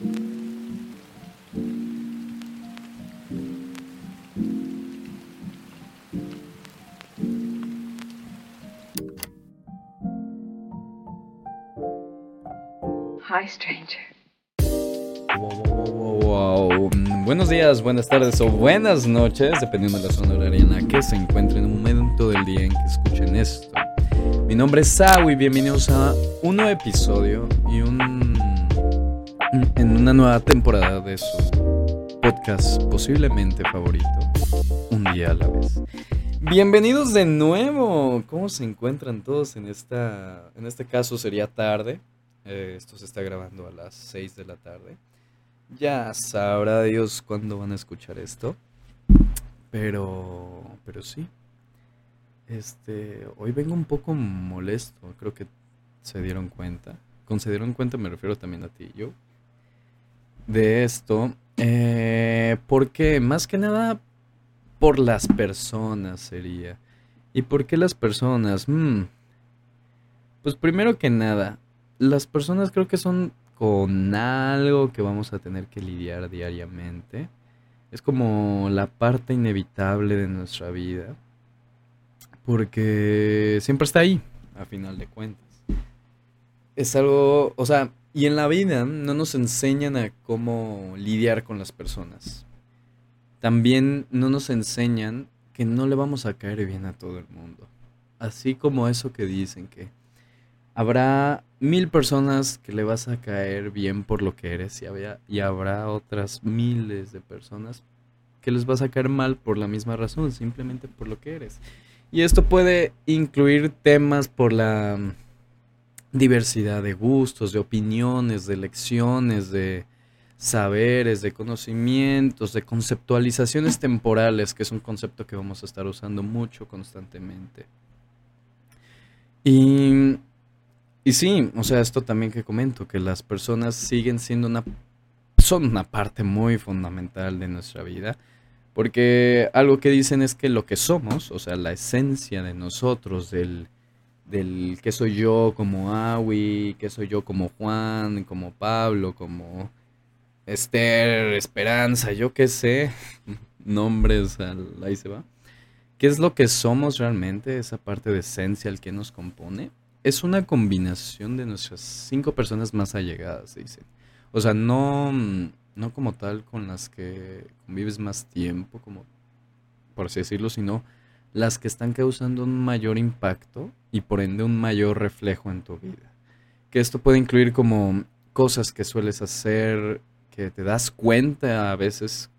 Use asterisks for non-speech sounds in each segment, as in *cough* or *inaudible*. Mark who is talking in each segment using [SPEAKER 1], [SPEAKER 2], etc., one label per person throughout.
[SPEAKER 1] Hi, stranger.
[SPEAKER 2] Wow, Buenos días, buenas tardes o buenas noches, dependiendo de la zona horaria en la que se encuentren en un momento del día en que escuchen esto. Mi nombre es Sau y bienvenidos a un nuevo episodio y un en una nueva temporada de su podcast posiblemente favorito, un día a la vez. Bienvenidos de nuevo. ¿Cómo se encuentran todos en esta en este caso sería tarde? Eh, esto se está grabando a las 6 de la tarde. Ya sabrá Dios cuándo van a escuchar esto. Pero, pero sí. Este, hoy vengo un poco molesto. Creo que se dieron cuenta. Con se dieron cuenta me refiero también a ti y yo. De esto. Eh, porque más que nada por las personas sería. ¿Y por qué las personas? Hmm. Pues primero que nada, las personas creo que son con algo que vamos a tener que lidiar diariamente. Es como la parte inevitable de nuestra vida. Porque siempre está ahí, a final de cuentas. Es algo, o sea, y en la vida no nos enseñan a cómo lidiar con las personas. También no nos enseñan que no le vamos a caer bien a todo el mundo. Así como eso que dicen que habrá mil personas que le vas a caer bien por lo que eres y, habrá otras miles de personas que les vas a caer mal por la misma razón, simplemente por lo que eres. Y esto puede incluir temas por la diversidad de gustos, de opiniones, de lecciones, de saberes, de conocimientos, de conceptualizaciones temporales, que es un concepto que vamos a estar usando mucho constantemente. Y y sí, o sea, esto también que comento, que las personas siguen siendo una, son una parte muy fundamental de nuestra vida, porque algo que dicen es que lo que somos, o sea, la esencia de nosotros, del, del que soy yo como Awi, que soy yo como Juan, como Pablo, como Esther, Esperanza, yo qué sé, *laughs* nombres, ahí se va. ¿Qué es lo que somos realmente, esa parte de esencia, el que nos compone? es una combinación de nuestras cinco personas más allegadas, dicen. O sea, no, no como tal con las que convives más tiempo, como por así decirlo, sino las que están causando un mayor impacto y por ende un mayor reflejo en tu vida. Que esto puede incluir como cosas que sueles hacer, que te das cuenta a veces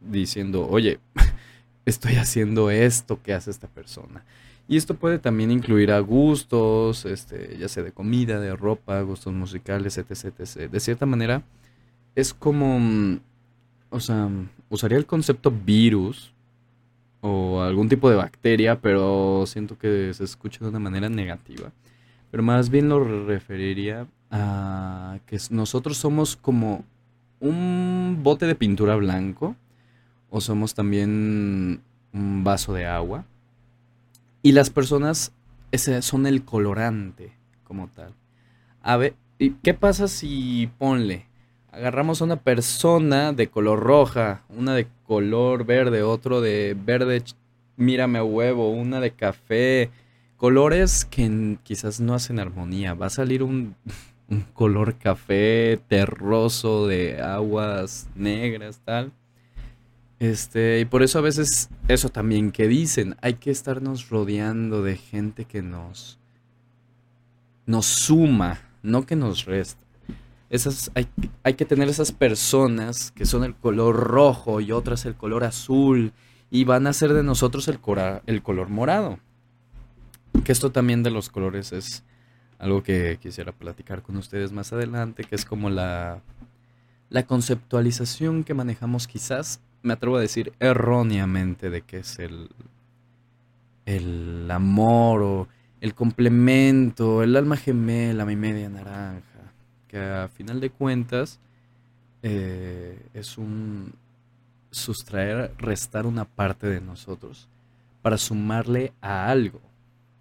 [SPEAKER 2] diciendo, oye, *laughs* estoy haciendo esto que hace esta persona. Y esto puede también incluir a gustos, este, ya sea de comida, de ropa, gustos musicales, etc, etc. De cierta manera, es como, mm, o sea, usaría el concepto virus o algún tipo de bacteria, pero siento que se escucha de una manera negativa. Pero más bien lo referiría a que nosotros somos como un bote de pintura blanco o somos también un vaso de agua y las personas ese son el colorante como tal. A ver, ¿qué pasa si ponle? Agarramos a una persona de color roja, una de color verde, otro de verde, mírame huevo, una de café, colores que quizás no hacen armonía. Va a salir un, *laughs* un color café terroso de aguas negras, tal. Este, y por eso a veces eso también que dicen, hay que estarnos rodeando de gente que nos nos suma, no que nos resta. Esas hay, hay que tener esas personas que son el color rojo y otras el color azul y van a ser de nosotros el, el color morado. Que esto también de los colores es algo que quisiera platicar con ustedes más adelante, que es como la la conceptualización que manejamos quizás me atrevo a decir erróneamente de qué es el, el amor o el complemento, el alma gemela, mi media naranja, que a final de cuentas eh, es un sustraer, restar una parte de nosotros para sumarle a algo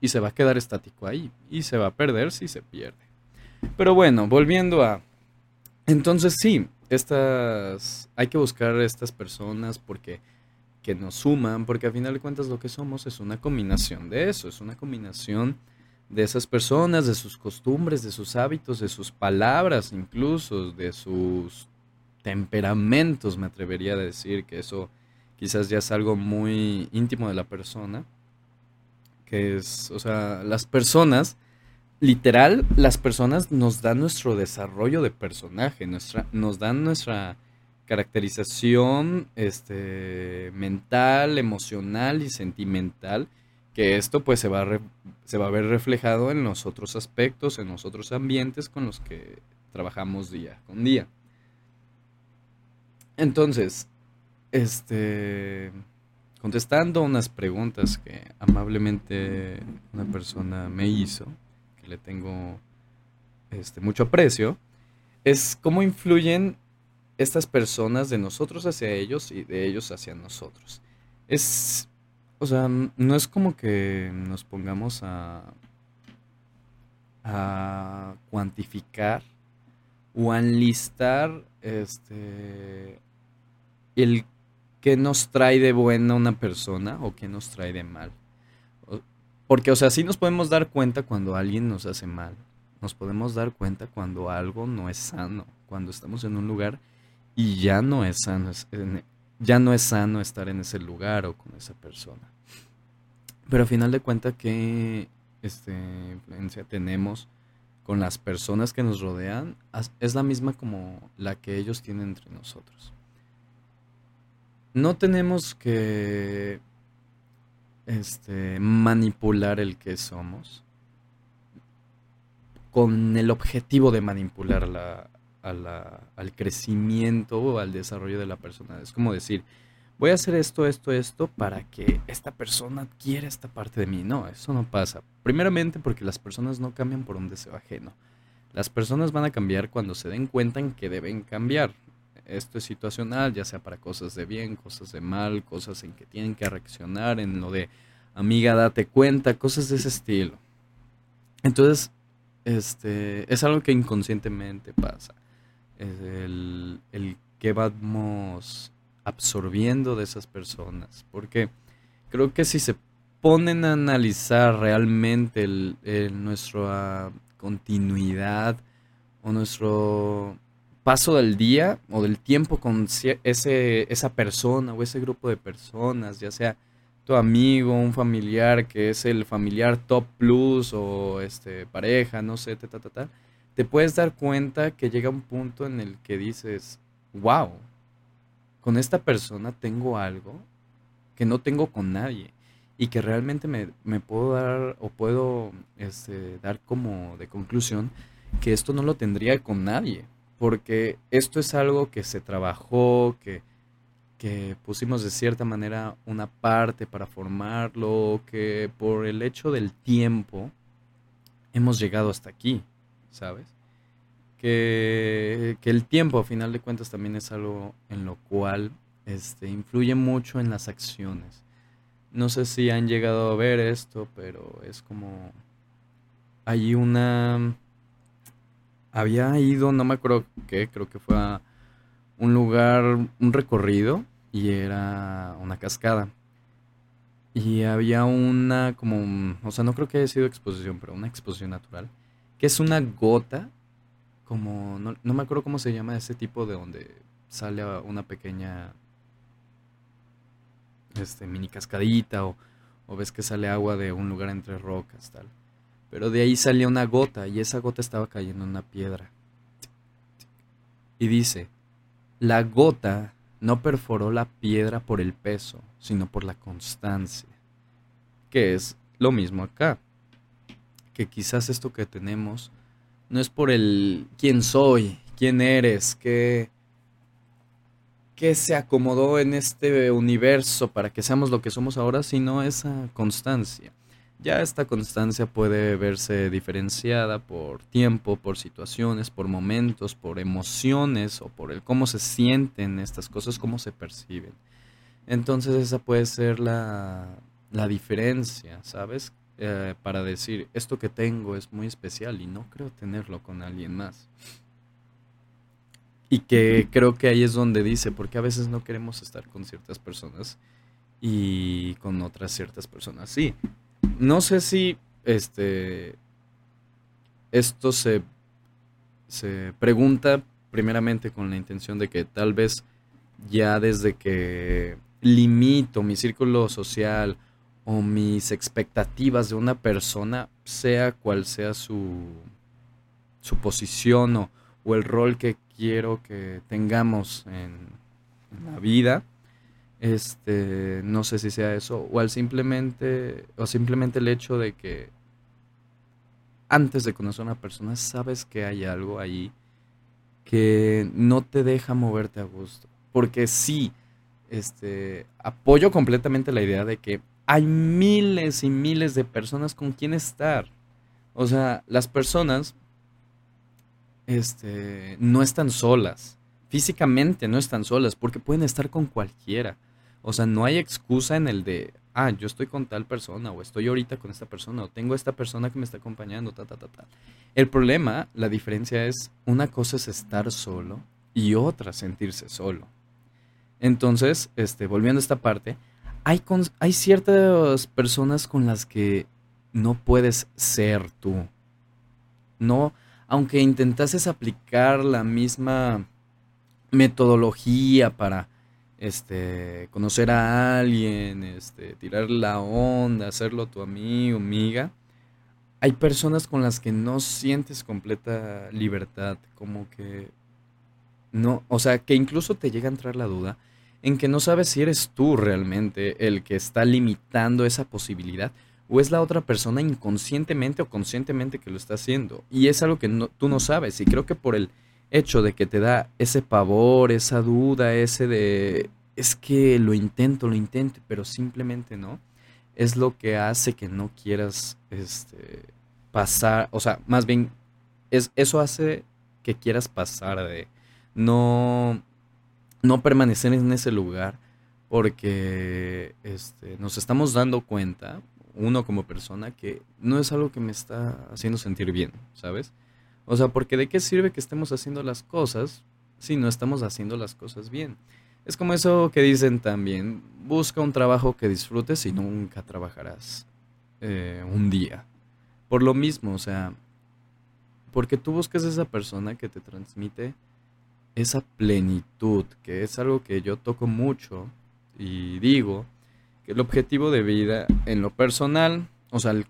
[SPEAKER 2] y se va a quedar estático ahí y se va a perder si se pierde. Pero bueno, volviendo a... Entonces sí, estas, hay que buscar estas personas porque que nos suman, porque al final de cuentas lo que somos es una combinación de eso, es una combinación de esas personas, de sus costumbres, de sus hábitos, de sus palabras incluso, de sus temperamentos, me atrevería a decir que eso quizás ya es algo muy íntimo de la persona, que es, o sea, las personas, literal, las personas nos dan nuestro desarrollo de personaje, nuestra, nos dan nuestra caracterización este, mental, emocional y sentimental, que esto pues se va, a se va a ver reflejado en los otros aspectos, en los otros ambientes con los que trabajamos día con día. Entonces, este, contestando unas preguntas que amablemente una persona me hizo, que le tengo este, mucho aprecio, es cómo influyen estas personas de nosotros hacia ellos y de ellos hacia nosotros. Es, o sea, no es como que nos pongamos a, a cuantificar o a enlistar este, el que nos trae de buena una persona o que nos trae de mal. Porque, o sea, sí nos podemos dar cuenta cuando alguien nos hace mal. Nos podemos dar cuenta cuando algo no es sano. Cuando estamos en un lugar y ya no es sano, ya no es sano estar en ese lugar o con esa persona. Pero al final de cuentas, ¿qué este, influencia tenemos con las personas que nos rodean? Es la misma como la que ellos tienen entre nosotros. No tenemos que este, manipular el que somos con el objetivo de manipular la, al crecimiento o al desarrollo de la persona. Es como decir, voy a hacer esto, esto, esto para que esta persona quiera esta parte de mí. No, eso no pasa. Primeramente porque las personas no cambian por un deseo ajeno. Las personas van a cambiar cuando se den cuenta en que deben cambiar. Esto es situacional, ya sea para cosas de bien, cosas de mal, cosas en que tienen que reaccionar, en lo de amiga, date cuenta, cosas de ese estilo. Entonces, este, es algo que inconscientemente pasa el, el que vamos absorbiendo de esas personas. Porque creo que si se ponen a analizar realmente el, nuestra continuidad o nuestro paso del día o del tiempo con ese, esa persona o ese grupo de personas, ya sea tu amigo, un familiar que es el familiar top plus o este pareja, no sé, ta, ta, ta, ta te puedes dar cuenta que llega un punto en el que dices, wow, con esta persona tengo algo que no tengo con nadie y que realmente me, puedo dar o puedo este, dar como de conclusión que esto no lo tendría con nadie, porque esto es algo que se trabajó, que, que pusimos de cierta manera una parte para formarlo, que por el hecho del tiempo hemos llegado hasta aquí. ¿Sabes? Que, el tiempo, a final de cuentas, también es algo en lo cual este, influye mucho en las acciones. No sé si han llegado a ver esto, pero es como... Hay una... Había ido, no me acuerdo qué, creo que fue a un lugar, un recorrido, y era una cascada. Y había una como, o sea, no creo que haya sido exposición, pero una exposición natural es una gota, como, no, me acuerdo cómo se llama ese tipo de donde sale una pequeña este, mini cascadita o, o ves que sale agua de un lugar entre rocas, tal. Pero de ahí salía una gota y esa gota estaba cayendo en una piedra. Y dice, la gota no perforó la piedra por el peso, sino por la constancia. Que es lo mismo acá que quizás esto que tenemos no es por el quién soy, quién eres, qué, qué se acomodó en este universo para que seamos lo que somos ahora, sino esa constancia. Ya esta constancia puede verse diferenciada por tiempo, por situaciones, por momentos, por emociones o por el cómo se sienten estas cosas, cómo se perciben. Entonces esa puede ser la, la diferencia, ¿sabes? Eh, para decir, esto que tengo es muy especial y no creo tenerlo con alguien más. Y que creo que ahí es donde dice, porque a veces no queremos estar con ciertas personas y con otras ciertas personas. Sí, no sé si este esto se, se pregunta primeramente con la intención de que tal vez ya desde que limito mi círculo social o mis expectativas de una persona, sea cual sea su, su posición o, o el rol que quiero que tengamos en, la vida, este, no sé si sea eso, o al simplemente, o simplemente el hecho de que antes de conocer a una persona sabes que hay algo ahí que no te deja moverte a gusto. Porque sí, este, apoyo completamente la idea de que hay miles y miles de personas con quien estar. O sea, las personas este, no están solas. Físicamente no están solas porque pueden estar con cualquiera. O sea, no hay excusa en el de, ah, yo estoy con tal persona o estoy ahorita con esta persona o tengo esta persona que me está acompañando, ta, ta, ta, ta. El problema, la diferencia es, una cosa es estar solo y otra sentirse solo. Entonces, este, volviendo a esta parte, hay, hay ciertas personas con las que no puedes ser tú. No, aunque intentases aplicar la misma metodología para este, conocer a alguien, este, tirar la onda, hacerlo tu amigo, amiga, hay personas con las que no sientes completa libertad, como que no, o sea, que incluso te llega a entrar la duda en que no sabes si eres tú realmente el que está limitando esa posibilidad o es la otra persona inconscientemente o conscientemente que lo está haciendo. Y es algo que tú no sabes. Y creo que por el hecho de que te da ese pavor, esa duda, ese de, es que lo intento, lo intento, pero simplemente no, es lo que hace que no quieras este, pasar, o sea, más bien, es, eso hace que quieras pasar de no, no permanecer en ese lugar porque este, nos estamos dando cuenta, uno como persona, que no es algo que me está haciendo sentir bien, ¿sabes? O sea, porque de qué sirve que estemos haciendo las cosas si no estamos haciendo las cosas bien. Es como eso que dicen también, busca un trabajo que disfrutes y nunca trabajarás eh, un día. Por lo mismo, o sea, porque tú buscas esa persona que te transmite esa plenitud, que es algo que yo toco mucho y digo, que el objetivo de vida en lo personal, o sea, el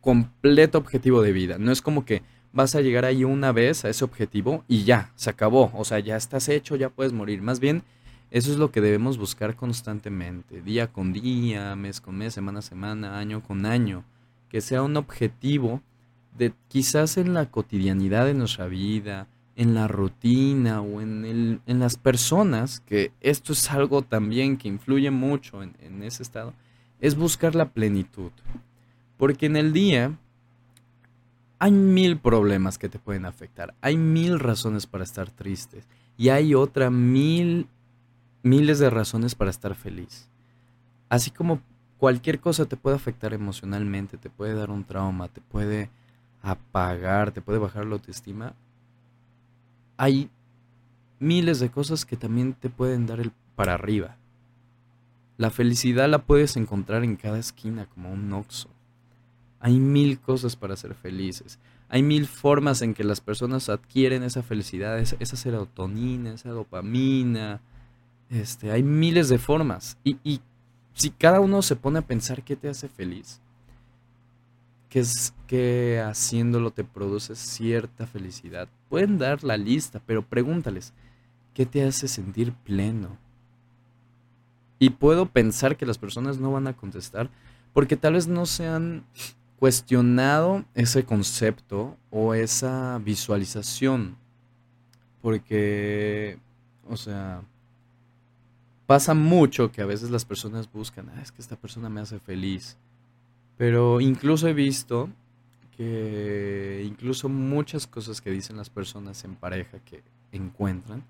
[SPEAKER 2] completo objetivo de vida, no es como que vas a llegar ahí una vez a ese objetivo y ya, se acabó, o sea, ya estás hecho, ya puedes morir, más bien eso es lo que debemos buscar constantemente, día con día, mes con mes, semana a semana, año con año, que sea un objetivo de quizás en la cotidianidad de nuestra vida, en la rutina o en, el, en las personas, que esto es algo también que influye mucho en, en ese estado, es buscar la plenitud. Porque en el día hay mil problemas que te pueden afectar, hay mil razones para estar tristes y hay otra mil, miles de razones para estar feliz. Así como cualquier cosa te puede afectar emocionalmente, te puede dar un trauma, te puede apagar, te puede bajar la autoestima, hay miles de cosas que también te pueden dar el para arriba. La felicidad la puedes encontrar en cada esquina como un oxo. Hay mil cosas para ser felices. Hay mil formas en que las personas adquieren esa felicidad, esa, serotonina, esa dopamina. Este, hay miles de formas. Y, y si cada uno se pone a pensar qué te hace feliz, que es que haciéndolo te produce cierta felicidad. Pueden dar la lista, pero pregúntales, ¿qué te hace sentir pleno? Y puedo pensar que las personas no van a contestar porque tal vez no se han cuestionado ese concepto o esa visualización. Porque, o sea, pasa mucho que a veces las personas buscan, ah, es que esta persona me hace feliz pero incluso he visto que incluso muchas cosas que dicen las personas en pareja que encuentran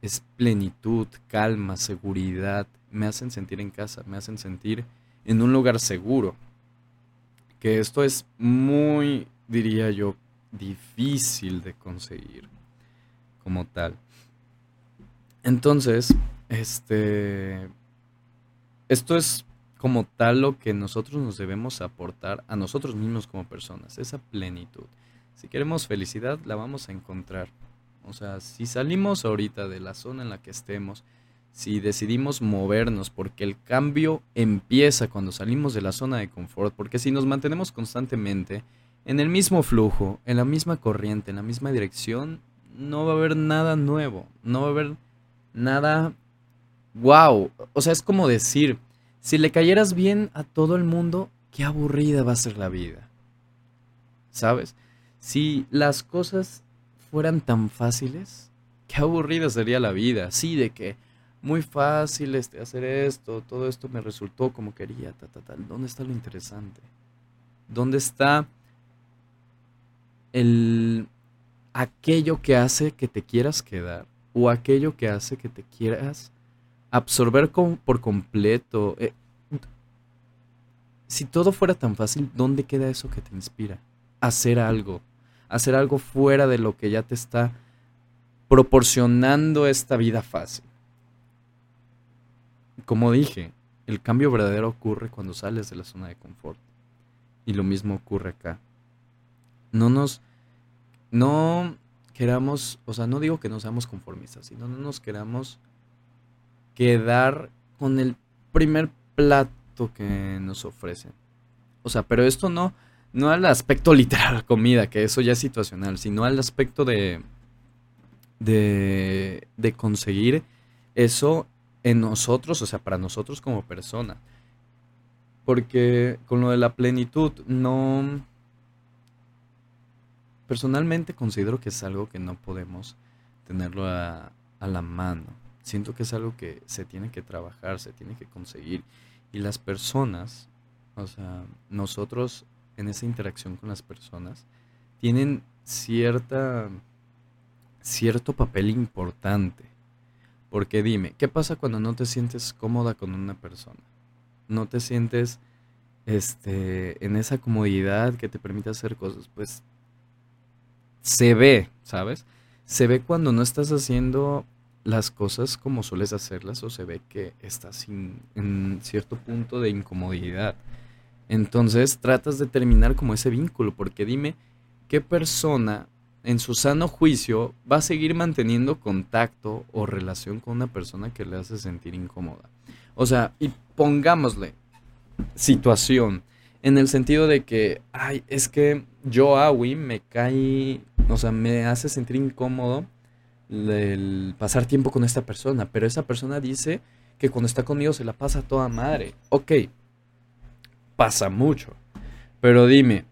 [SPEAKER 2] es plenitud, calma, seguridad, me hacen sentir en casa, me hacen sentir en un lugar seguro. Que esto es muy, diría yo, difícil de conseguir como tal. Entonces, este, esto es como tal lo que nosotros nos debemos aportar a nosotros mismos como personas, esa plenitud. Si queremos felicidad, la vamos a encontrar. O sea, si salimos ahorita de la zona en la que estemos, si decidimos movernos, porque el cambio empieza cuando salimos de la zona de confort, porque si nos mantenemos constantemente en el mismo flujo, en la misma corriente, en la misma dirección, no va a haber nada nuevo, no va a haber nada wow. O sea, es como decir, si le cayeras bien a todo el mundo, qué aburrida va a ser la vida. ¿Sabes? Si las cosas fueran tan fáciles, qué aburrida sería la vida. Sí, de que muy fácil este, hacer esto, todo esto me resultó como quería, ta, ta. ¿Dónde está lo interesante? ¿Dónde está el aquello que hace que te quieras quedar o aquello que hace que te quieras absorber por completo? Eh, si todo fuera tan fácil, ¿dónde queda eso que te inspira? Hacer algo, hacer algo fuera de lo que ya te está proporcionando esta vida fácil como dije, el cambio verdadero ocurre cuando sales de la zona de confort. Y lo mismo ocurre acá. No nos, no queramos, o sea, no digo que no seamos conformistas, sino no nos queramos quedar con el primer plato que nos ofrecen. O sea, pero esto no, no al aspecto *laughs* literal comida, que eso ya es situacional, sino al aspecto de, de, conseguir eso en nosotros, o sea, para nosotros como persona. Porque con lo de la plenitud, no... Personalmente considero que es algo que no podemos tenerlo a, a la mano. Siento que es algo que se tiene que trabajar, se tiene que conseguir. Y las personas, o sea, nosotros en esa interacción con las personas, tienen cierta, cierto papel importante porque dime, ¿qué pasa cuando no te sientes cómoda con una persona? No te sientes este, en esa comodidad que te permite hacer cosas. Pues se ve, ¿sabes? Se ve cuando no estás haciendo las cosas como sueles hacerlas o se ve que estás en cierto punto de incomodidad. Entonces tratas de terminar como ese vínculo, porque dime, ¿qué persona en su sano juicio, va a seguir manteniendo contacto o relación con una persona que le hace sentir incómoda. O sea, y pongámosle situación, en el sentido de que, ay, es que yo, Awi, me cae, o sea, me hace sentir incómodo el pasar tiempo con esta persona, pero esa persona dice que cuando está conmigo se la pasa toda madre. Ok, pasa mucho, pero dime,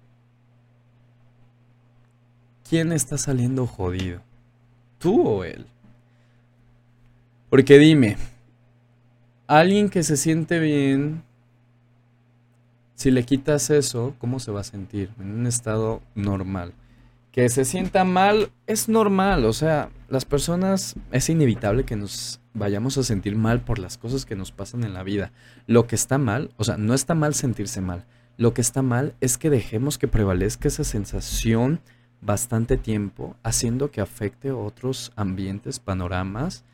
[SPEAKER 2] ¿quién está saliendo jodido? ¿Tú o él? Porque dime, alguien que se siente bien, si le quitas eso, ¿cómo se va a sentir? En un estado normal. Que se sienta mal es normal, o sea, las personas es inevitable que nos vayamos a sentir mal por las cosas que nos pasan en la vida. Lo que está mal, o sea, no está mal sentirse mal. Lo que está mal es que dejemos que prevalezca esa sensación bastante tiempo haciendo que afecte otros ambientes, panoramas,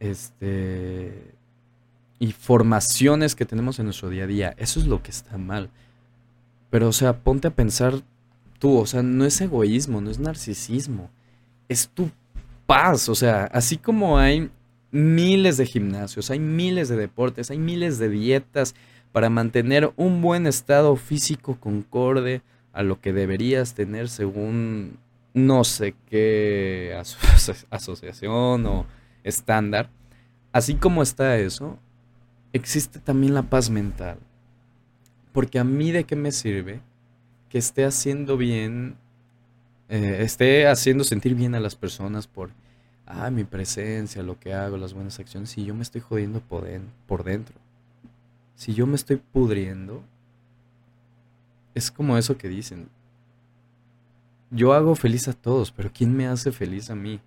[SPEAKER 2] este y formaciones que tenemos en nuestro día a día. Eso es lo que está mal. Pero o sea, ponte a pensar tú, o sea, no es egoísmo, no es narcisismo, es tu paz, o sea, así como hay miles de gimnasios, hay miles de deportes, hay miles de dietas para mantener un buen estado físico concorde, a lo que deberías tener según no sé qué *laughs* asociación o estándar. Así como está eso, existe también la paz mental. Porque a mí de qué me sirve que esté haciendo bien, eh, esté haciendo sentir bien a las personas por ah, mi presencia, lo que hago, las buenas acciones, si yo me estoy jodiendo por, dentro. Si yo me estoy pudriendo, es como eso que dicen. Yo hago feliz a todos, pero ¿quién me hace feliz a mí?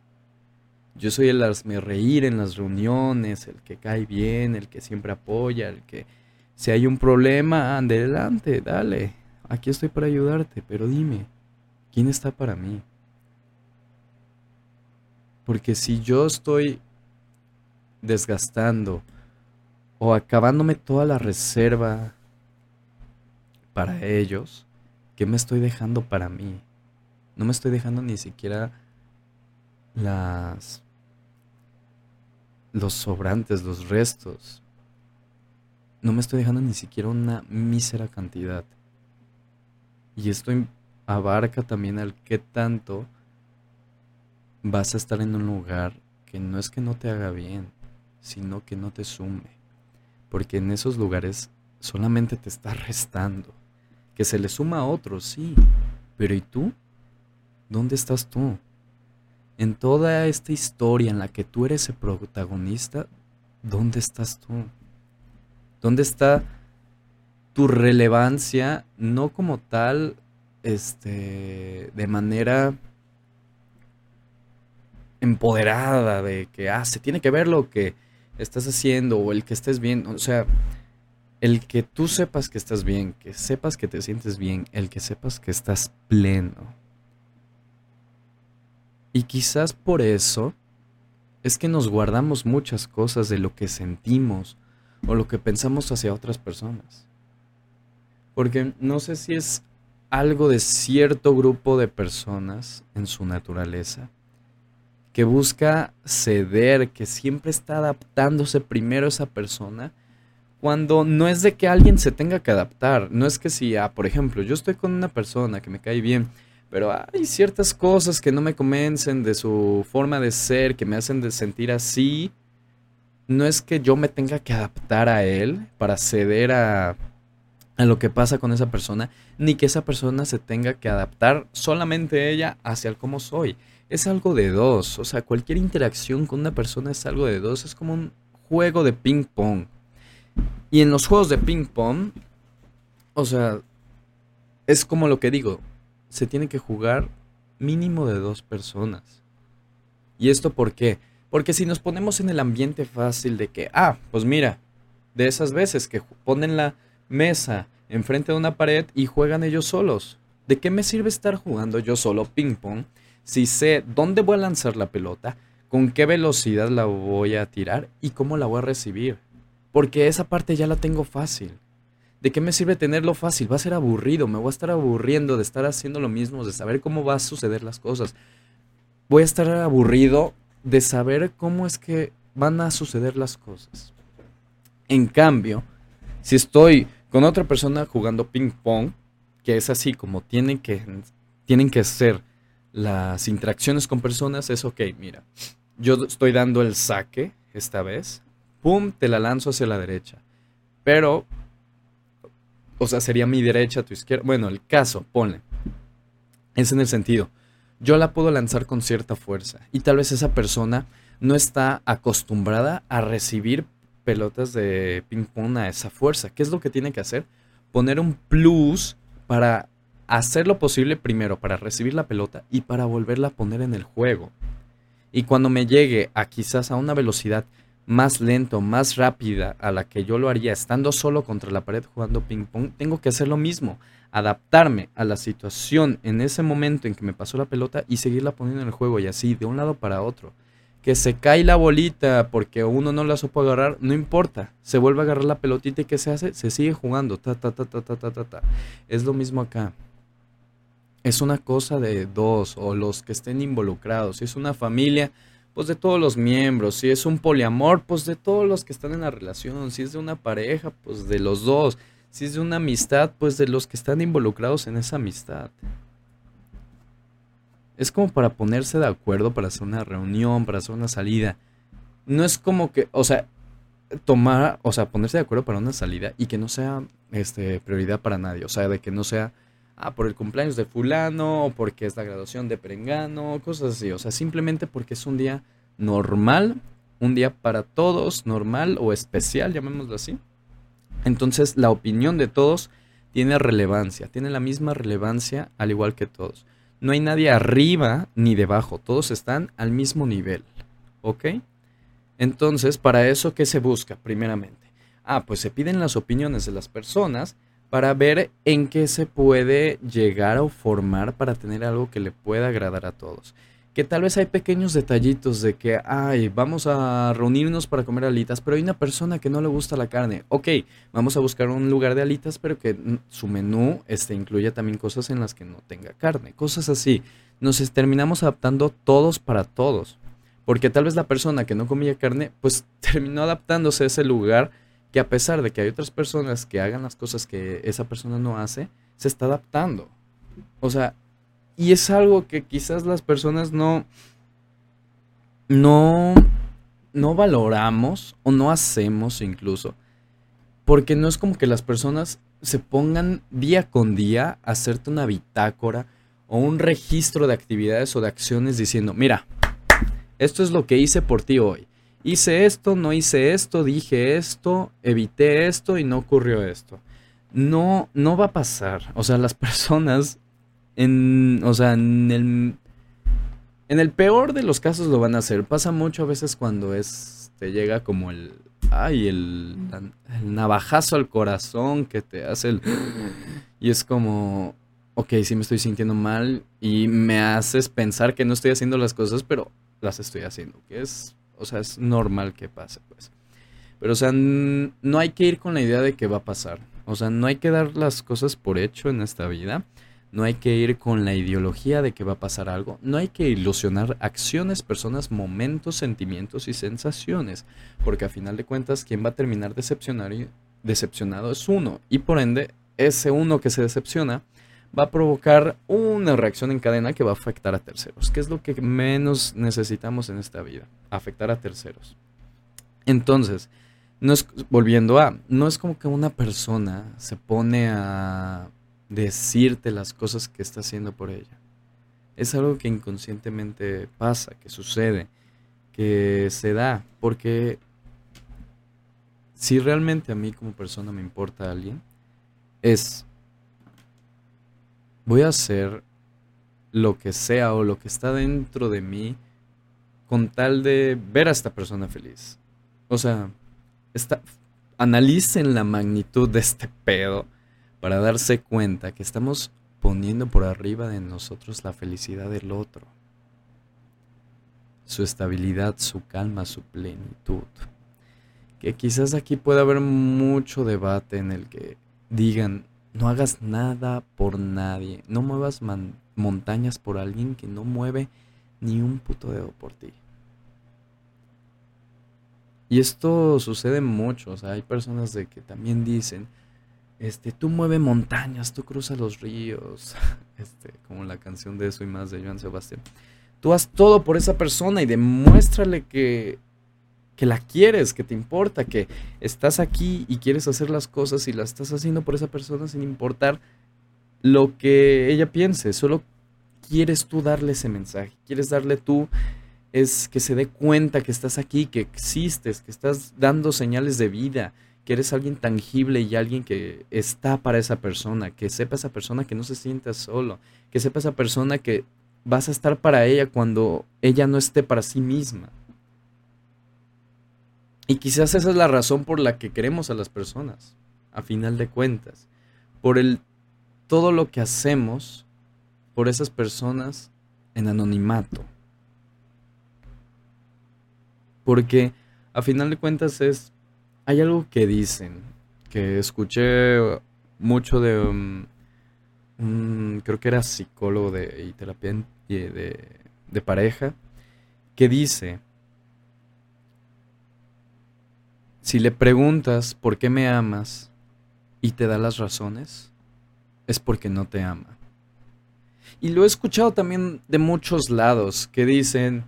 [SPEAKER 2] Yo soy el hazme reír en las reuniones, el que cae bien, el que siempre apoya, el que si hay un problema, adelante, dale. Aquí estoy para ayudarte, pero dime, ¿quién está para mí? Porque si yo estoy desgastando o acabándome toda la reserva para ellos, ¿qué me estoy dejando para mí? No me estoy dejando ni siquiera las los sobrantes, los restos. No me estoy dejando ni siquiera una mísera cantidad. Y esto abarca también al qué tanto vas a estar en un lugar que no es que no te haga bien, sino que no te sume. Porque en esos lugares solamente te está restando. Que se le suma a otros, sí. Pero ¿y tú? ¿Dónde estás tú? En toda esta historia en la que tú eres el protagonista, ¿dónde estás tú? ¿Dónde está tu relevancia, no como tal, este, de manera empoderada, de que, ah, se tiene que ver lo que estás haciendo o el que estés viendo, o sea, el que tú sepas que estás bien, que sepas que te sientes bien, el que sepas que estás pleno. Y quizás por eso es que nos guardamos muchas cosas de lo que sentimos o lo que pensamos hacia otras personas. Porque no sé si es algo de cierto grupo de personas en su naturaleza que busca ceder, que siempre está adaptándose primero a esa persona, cuando no es de que alguien se tenga que adaptar, no es que si, ah, por ejemplo, yo estoy con una persona que me cae bien, pero hay ciertas cosas que no me convencen de su forma de ser, que me hacen de sentir así, no es que yo me tenga que adaptar a él para ceder a, a lo que pasa con esa persona, ni que esa persona se tenga que adaptar solamente ella hacia el cómo soy. Es algo de dos, o sea, cualquier interacción con una persona es algo de dos, es como un juego de ping pong. Y en los juegos de ping pong, o sea, es como lo que digo, se tiene que jugar mínimo de dos personas. ¿Y esto por qué? Porque si nos ponemos en el ambiente fácil de que, ah, pues mira, de esas veces que ponen la mesa enfrente de una pared y juegan ellos solos. ¿De qué me sirve estar jugando yo solo ping pong si sé dónde voy a lanzar la pelota, con qué velocidad la voy a tirar y cómo la voy a recibir? Porque esa parte ya la tengo fácil. ¿De qué me sirve tenerlo fácil? Va a ser aburrido, me voy a estar aburriendo de estar haciendo lo mismo, de saber cómo va a suceder las cosas. Voy a estar aburrido de saber cómo es que van a suceder las cosas. En cambio, si estoy con otra persona jugando ping pong, que es así como tienen que, tienen que ser las interacciones con personas, es ok, mira, yo estoy dando el saque esta vez, pum, te la lanzo hacia la derecha. Pero, o sea, sería mi derecha, tu izquierda. Bueno, el caso, ponle. Es en el sentido, yo la puedo lanzar con cierta fuerza y tal vez esa persona no está acostumbrada a recibir pelotas de ping pong a esa fuerza. ¿Qué es lo que tiene que hacer? Poner un plus para hacer lo posible primero para recibir la pelota y para volverla a poner en el juego. Y cuando me llegue a quizás a una velocidad más lento, más rápida a la que yo lo haría estando solo contra la pared jugando ping pong, tengo que hacer lo mismo, adaptarme a la situación en ese momento en que me pasó la pelota y seguirla poniendo en el juego y así de un lado para otro que se cae la bolita porque uno no la supo agarrar, no importa. Se vuelve a agarrar la pelotita y ¿qué se hace? Se sigue jugando. Ta, ta, ta, ta, ta, ta, ta, Es lo mismo acá. Es una cosa de dos o los que estén involucrados. Si es una familia, pues de todos los miembros. Si es un poliamor, pues de todos los que están en la relación. Si es de una pareja, pues de los dos. Si es de una amistad, pues de los que están involucrados en esa amistad. Es como para ponerse de acuerdo para hacer una reunión, para hacer una salida. No es como que, o sea, tomar, o sea, ponerse de acuerdo para una salida y que no sea este, prioridad para nadie. O sea, de que no sea, ah, por el cumpleaños de fulano, o porque es la graduación de perengano, cosas así. O sea, simplemente porque es un día normal, un día para todos, normal o especial, llamémoslo así. Entonces, la opinión de todos tiene relevancia, tiene la misma relevancia al igual que todos. No hay nadie arriba ni debajo, todos están al mismo nivel. ¿Ok? Entonces, para eso, ¿qué se busca primeramente? Ah, pues se piden las opiniones de las personas para ver en qué se puede llegar o formar para tener algo que le pueda agradar a todos. Que tal vez hay pequeños detallitos de que, ay, vamos a reunirnos para comer alitas, pero hay una persona que no le gusta la carne. Ok, vamos a buscar un lugar de alitas, pero que su menú este, incluya también cosas en las que no tenga carne, cosas así. Nos terminamos adaptando todos para todos, porque tal vez la persona que no comía carne, pues *laughs* terminó adaptándose a ese lugar que a pesar de que hay otras personas que hagan las cosas que esa persona no hace, se está adaptando. O sea, y es algo que quizás las personas no, no, no valoramos o no hacemos incluso. Porque no es como que las personas se pongan día con día a hacerte una bitácora o un registro de actividades o de acciones diciendo, mira, esto es lo que hice por ti hoy. Hice esto, no hice esto, dije esto, evité esto y no ocurrió esto. No, no va a pasar. O sea, las personas en, o sea, en el, en el peor de los casos lo van a hacer. Pasa mucho a veces cuando es, te llega como el, ay, el, navajazo al corazón que te hace el... Y es como, ok, sí me estoy sintiendo mal y me haces pensar que no estoy haciendo las cosas, pero las estoy haciendo, que es, o sea, es normal que pase, pues. Pero, o sea, no hay que ir con la idea de que va a pasar. O sea, no hay que dar las cosas por hecho en esta vida. No hay que ir con la ideología de que va a pasar algo. No hay que ilusionar acciones, personas, momentos, sentimientos y sensaciones. Porque a final de cuentas, quien va a terminar decepcionado es uno. Y por ende, ese uno que se decepciona va a provocar una reacción en cadena que va a afectar a terceros. ¿Qué es lo que menos necesitamos en esta vida? Afectar a terceros. Entonces, no es, volviendo a, no es como que una persona se pone a decirte las cosas que está haciendo por ella. Es algo que inconscientemente pasa, que sucede, que se da, porque si realmente a mí como persona me importa alguien, es, voy a hacer lo que sea o lo que está dentro de mí con tal de ver a esta persona feliz. O sea, está, analicen la magnitud de este pedo para darse cuenta que estamos poniendo por arriba de nosotros la felicidad del otro, su estabilidad, su calma, su plenitud. Que quizás aquí pueda haber mucho debate en el que digan, no hagas nada por nadie, no muevas montañas por alguien que no mueve ni un puto dedo por ti. Y esto sucede mucho, o sea, hay personas de que también dicen, este, tú mueve montañas, tú cruzas los ríos, *laughs* este, como la canción de Eso y más de Joan Sebastián. Tú haz todo por esa persona y demuéstrale que, que la quieres, que te importa, que estás aquí y quieres hacer las cosas y las estás haciendo por esa persona sin importar lo que ella piense, solo quieres tú darle ese mensaje, quieres darle tú es que se dé cuenta que estás aquí, que existes, que estás dando señales de vida, que eres alguien tangible y alguien que está para esa persona, que sepa esa persona que no se sienta solo, que sepa esa persona que vas a estar para ella cuando ella no esté para sí misma. Y quizás esa es la razón por la que queremos a las personas, a final de cuentas, por el todo lo que hacemos por esas personas en anonimato. Porque a final de cuentas es hay algo que dicen, que escuché mucho de un, creo que era psicólogo de, y terapia de, de pareja, que dice, si le preguntas por qué me amas y te da las razones, es porque no te ama. Y lo he escuchado también de muchos lados que dicen,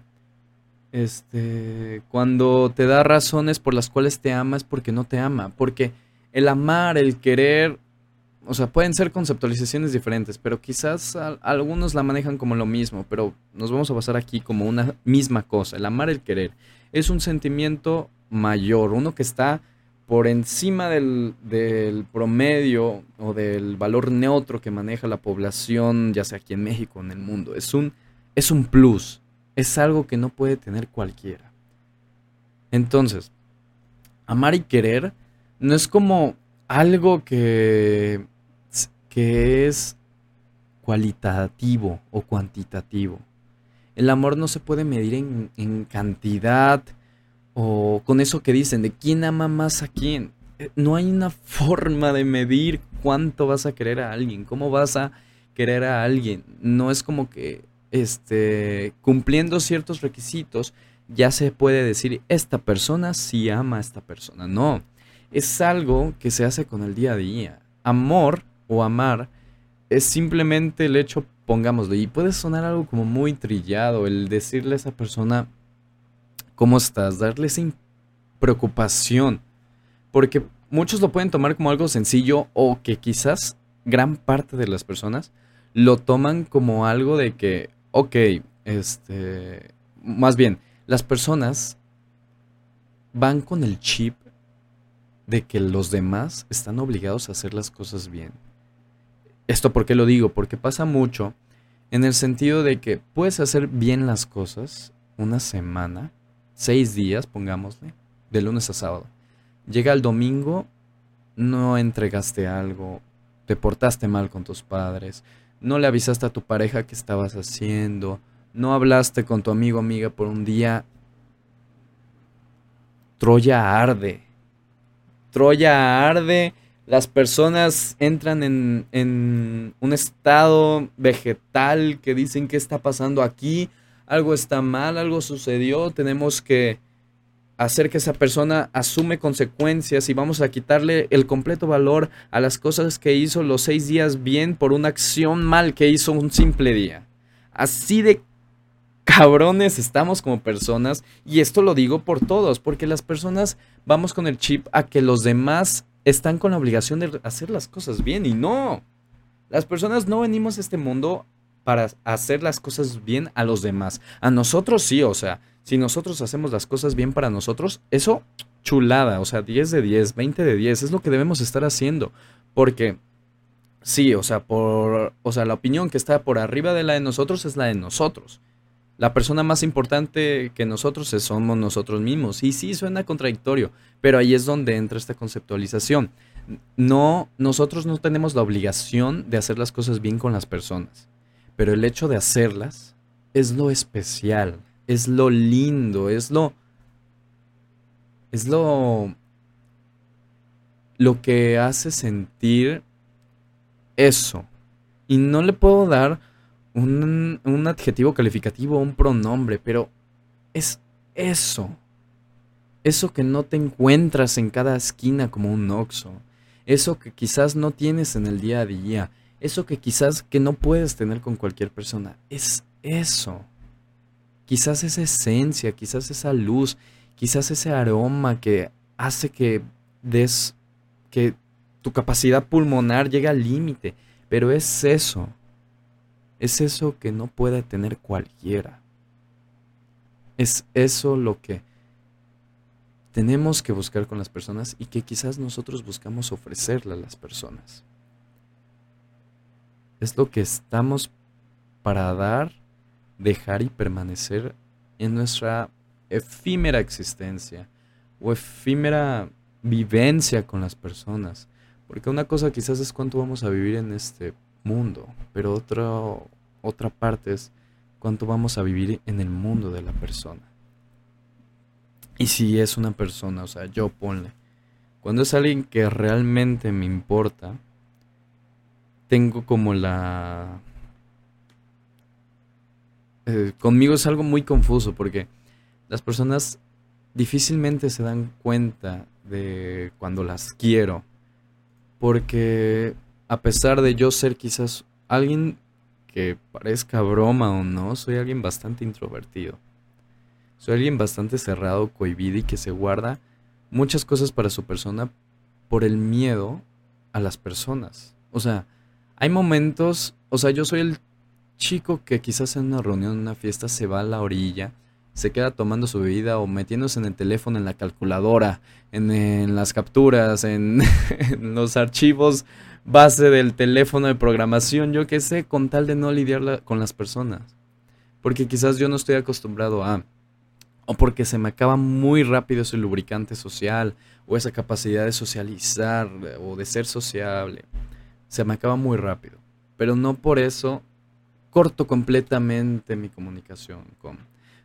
[SPEAKER 2] este, cuando te da razones por las cuales te ama es porque no te ama, porque el amar, el querer, o sea, pueden ser conceptualizaciones diferentes, pero quizás algunos la manejan como lo mismo, pero nos vamos a basar aquí como una misma cosa, el amar, el querer. Es un sentimiento mayor, uno que está por encima del, del, promedio o del valor neutro que maneja la población, ya sea aquí en México o en el mundo. Es un, es un plus, es algo que no puede tener cualquiera. Entonces, amar y querer no es como algo que, que es cualitativo o cuantitativo. El amor no se puede medir en, en cantidad o con eso que dicen de quién ama más a quién. Eh, no hay una *laughs* forma de medir cuánto vas a querer a alguien, cómo vas a querer a alguien. No es como que este, cumpliendo ciertos requisitos ya se puede decir esta persona sí ama a esta persona. No, es algo que se hace con el día a día. Amor o amar es simplemente el hecho, pongámoslo, y puede sonar algo como muy trillado, el decirle a esa persona, ¿cómo estás? Darle esa preocupación. Porque muchos lo pueden tomar como algo sencillo o que quizás gran parte de las personas lo toman como algo de que, ok, este, más bien, las personas van con el chip de que los demás están obligados a hacer las cosas bien. Esto por qué lo digo, porque pasa mucho en el sentido de que puedes hacer bien las cosas una semana, seis días, pongámosle, de lunes a sábado. Llega el domingo, no entregaste algo, te portaste mal con tus padres, no le avisaste a tu pareja que estabas haciendo, no hablaste con tu amigo o amiga por un día. Troya arde. Troya arde. Las personas entran en, en un estado vegetal que dicen qué está pasando aquí. Algo está mal, algo sucedió. Tenemos que hacer que esa persona asume consecuencias y vamos a quitarle el completo valor a las cosas que hizo los seis días bien por una acción mal que hizo un simple día. Así de cabrones estamos como personas y esto lo digo por todos, porque las personas vamos con el chip a que los demás están con la obligación de hacer las cosas bien y no. Las personas no venimos a este mundo para hacer las cosas bien a los demás. A nosotros sí, o sea, si nosotros hacemos las cosas bien para nosotros, eso chulada, o sea, 10 de 10, 20 de 10, es lo que debemos estar haciendo. Porque sí, o sea, por o sea, la opinión que está por arriba de la de nosotros es la de nosotros. La persona más importante que nosotros somos nosotros mismos. Y sí, suena contradictorio, pero ahí es donde entra esta conceptualización. No, nosotros no tenemos la obligación de hacer las cosas bien con las personas, pero el hecho de hacerlas es lo especial, es lo lindo, es lo es lo lo que hace sentir eso. Y no le puedo dar un, adjetivo calificativo, un pronombre, pero es eso. Eso que no te encuentras en cada esquina como un oxo. Eso que quizás no tienes en el día a día. Eso que quizás que no puedes tener con cualquier persona. Es eso. Quizás esa esencia, quizás esa luz, quizás ese aroma que hace que des que tu capacidad pulmonar llegue al límite. Pero es eso. Es eso que no puede tener cualquiera. Es eso lo que tenemos que buscar con las personas y que quizás nosotros buscamos ofrecerle a las personas. Es lo que estamos para dar, dejar y permanecer en nuestra efímera existencia o efímera vivencia con las personas. Porque una cosa quizás es cuánto vamos a vivir en este mundo, pero otra otra parte es cuánto vamos a vivir en el mundo de la persona. Y si es una persona, o sea, yo ponle, cuando es alguien que realmente me importa, tengo como la... Eh, conmigo es algo muy confuso porque las personas difícilmente se dan cuenta de cuando las quiero. Porque a pesar de yo ser quizás alguien que parezca broma o no, soy alguien bastante introvertido. Soy alguien bastante cerrado, cohibido y que se guarda muchas cosas para su persona por el miedo a las personas. O sea, hay momentos, o sea, yo soy el chico que quizás en una reunión, en una fiesta, se va a la orilla, se queda tomando su bebida o metiéndose en el teléfono, en la calculadora, en, las capturas, en, *laughs* en los archivos base del teléfono de programación, yo qué sé, con tal de no lidiar con las personas. Porque quizás yo no estoy acostumbrado a... O porque se me acaba muy rápido ese lubricante social o esa capacidad de socializar o de ser sociable. Se me acaba muy rápido. Pero no por eso corto completamente mi comunicación con,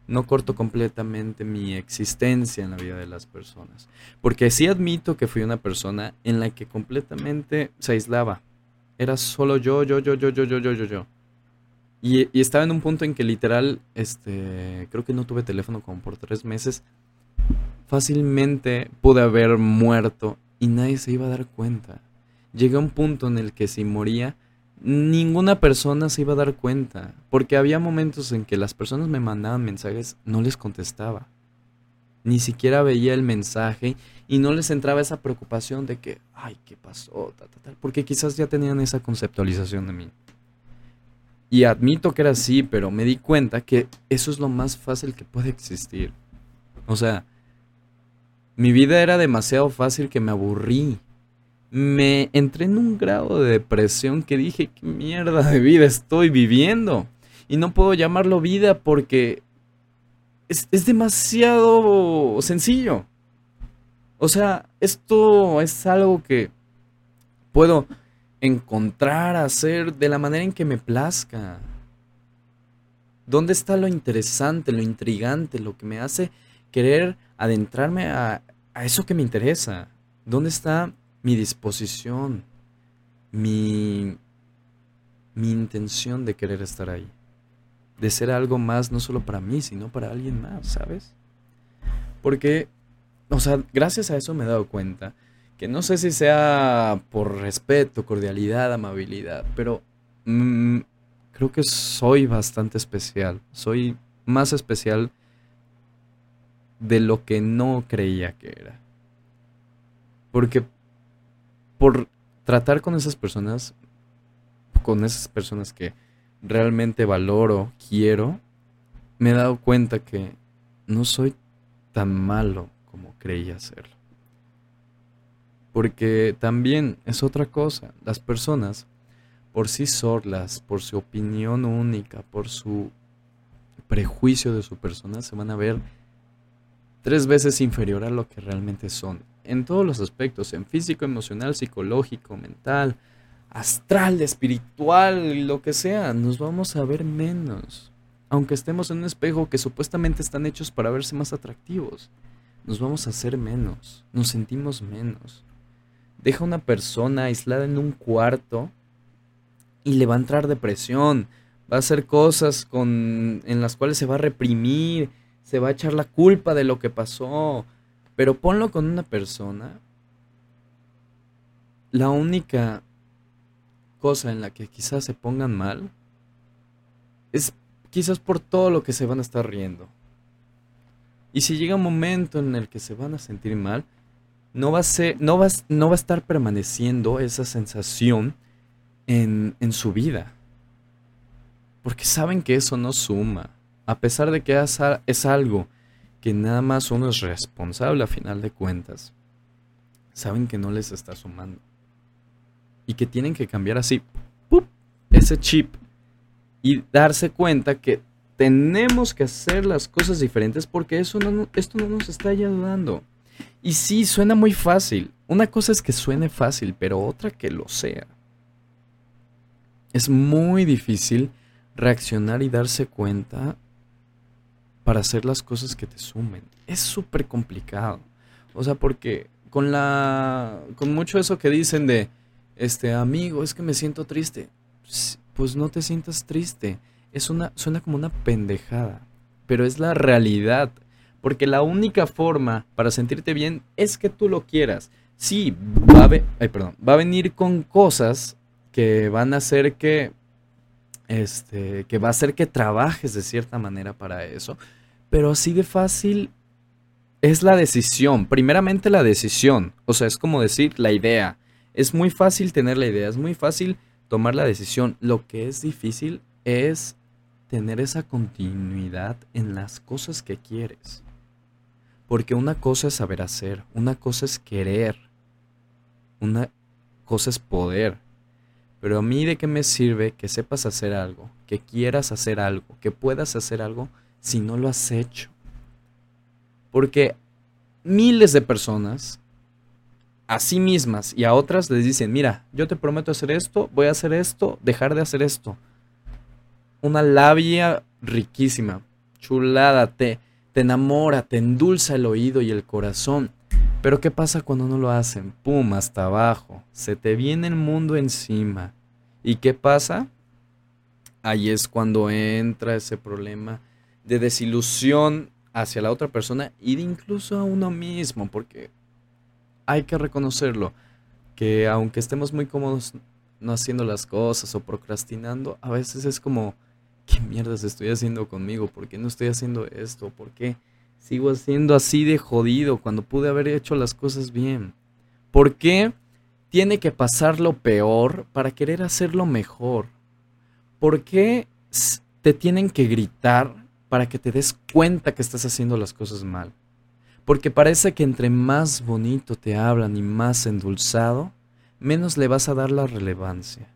[SPEAKER 2] no corto completamente mi existencia en la vida de las personas. Porque sí admito que fui una persona en la que completamente se aislaba. Era solo yo, yo, yo, yo, yo, yo, yo, yo, yo. Y, y, estaba en un punto en que literal, este, creo que no tuve teléfono como por tres meses. Fácilmente pude haber muerto y nadie se iba a dar cuenta. Llegué a un punto en el que si moría, ninguna persona se iba a dar cuenta, porque había momentos en que las personas me mandaban mensajes, no les contestaba. Ni siquiera veía el mensaje y no les entraba esa preocupación de que, ay, ¿qué pasó? porque quizás ya tenían esa conceptualización de mí. Y admito que era así, pero me di cuenta que eso es lo más fácil que puede existir. O sea, mi vida era demasiado fácil que me aburrí me entré en un grado de depresión que dije, ¿qué mierda de vida estoy viviendo? Y no puedo llamarlo vida porque es, demasiado sencillo. O sea, esto es algo que puedo encontrar, hacer de la manera en que me plazca. ¿Dónde está lo interesante, lo intrigante, lo que me hace querer adentrarme a, a eso que me interesa? ¿Dónde está mi disposición, mi, mi intención de querer estar ahí. De ser algo más, no solo para mí, sino para alguien más, ¿sabes? Porque, o sea, gracias a eso me he dado cuenta que no sé si sea por respeto, cordialidad, amabilidad, pero mm, creo que soy bastante especial. Soy más especial de lo que no creía que era. Porque por tratar con esas personas, con esas personas que realmente valoro, quiero, me he dado cuenta que no soy tan malo como creía serlo. Porque también es otra cosa, las personas por sí solas, por su opinión única, por su prejuicio de su persona, se van a ver tres veces inferior a lo que realmente son en todos los aspectos, en físico, emocional, psicológico, mental, astral, espiritual, lo que sea, nos vamos a ver menos. Aunque estemos en un espejo que supuestamente están hechos para verse más atractivos, nos vamos a hacer menos, nos sentimos menos. Deja una persona aislada en un cuarto y le va a entrar depresión, va a hacer cosas con, en las cuales se va a reprimir, se va a echar la culpa de lo que pasó, pero ponlo con una persona. La única cosa en la que quizás se pongan mal es quizás por todo lo que se van a estar riendo. Y si llega un momento en el que se van a sentir mal, no va a, ser, no va, no va a estar permaneciendo esa sensación en, en su vida. Porque saben que eso no suma. A pesar de que es, es algo que nada más uno es responsable a final de cuentas, saben que no les está sumando. Y que tienen que cambiar así ese chip y darse cuenta que tenemos que hacer las cosas diferentes porque eso esto no nos está ayudando. Y sí, suena muy fácil. Una cosa es que suene fácil, pero otra que lo sea. Es muy difícil reaccionar y darse cuenta para hacer las cosas que te sumen. Es súper complicado. O sea, porque con la con mucho eso que dicen de este amigo, es que me siento triste. Pues no te sientas triste. Es una suena como una pendejada, pero es la realidad, porque la única forma para sentirte bien es que tú lo quieras. Sí, va a, perdón, va a venir con cosas que van a hacer que este, que va a hacer que trabajes de cierta manera para eso, pero así de fácil es la decisión, primeramente la decisión, o sea, es como decir la idea, es muy fácil tener la idea, es muy fácil tomar la decisión, lo que es difícil es tener esa continuidad en las cosas que quieres. Porque una cosa es saber hacer, una cosa es querer, una cosa es poder, pero a mí de qué me sirve que sepas hacer algo, que quieras hacer algo, que puedas hacer algo si no lo has hecho? Porque miles de personas a sí mismas y a otras les dicen, mira, yo te prometo hacer esto, voy a hacer esto, dejar de hacer esto. una labia riquísima, chulada, te, te enamora, te endulza el oído y el corazón. Pero ¿qué pasa cuando no lo hacen? Pum, hasta abajo. Se te viene el mundo encima. ¿Y qué pasa? Ahí es cuando entra ese problema de desilusión hacia la otra persona y de incluso a uno mismo, porque hay que reconocerlo, que aunque estemos muy cómodos no haciendo las cosas o procrastinando, a veces es como, ¿qué mierdas estoy haciendo conmigo? ¿Por qué no estoy haciendo esto? ¿Por qué sigo haciendo así de jodido cuando pude haber hecho las cosas bien? ¿Por qué tiene que pasar lo peor para querer hacerlo mejor? ¿Por qué te tienen que gritar para que te des cuenta que estás haciendo las cosas mal? Porque parece que entre más bonito te hablan y más endulzado, menos le vas a dar la relevancia.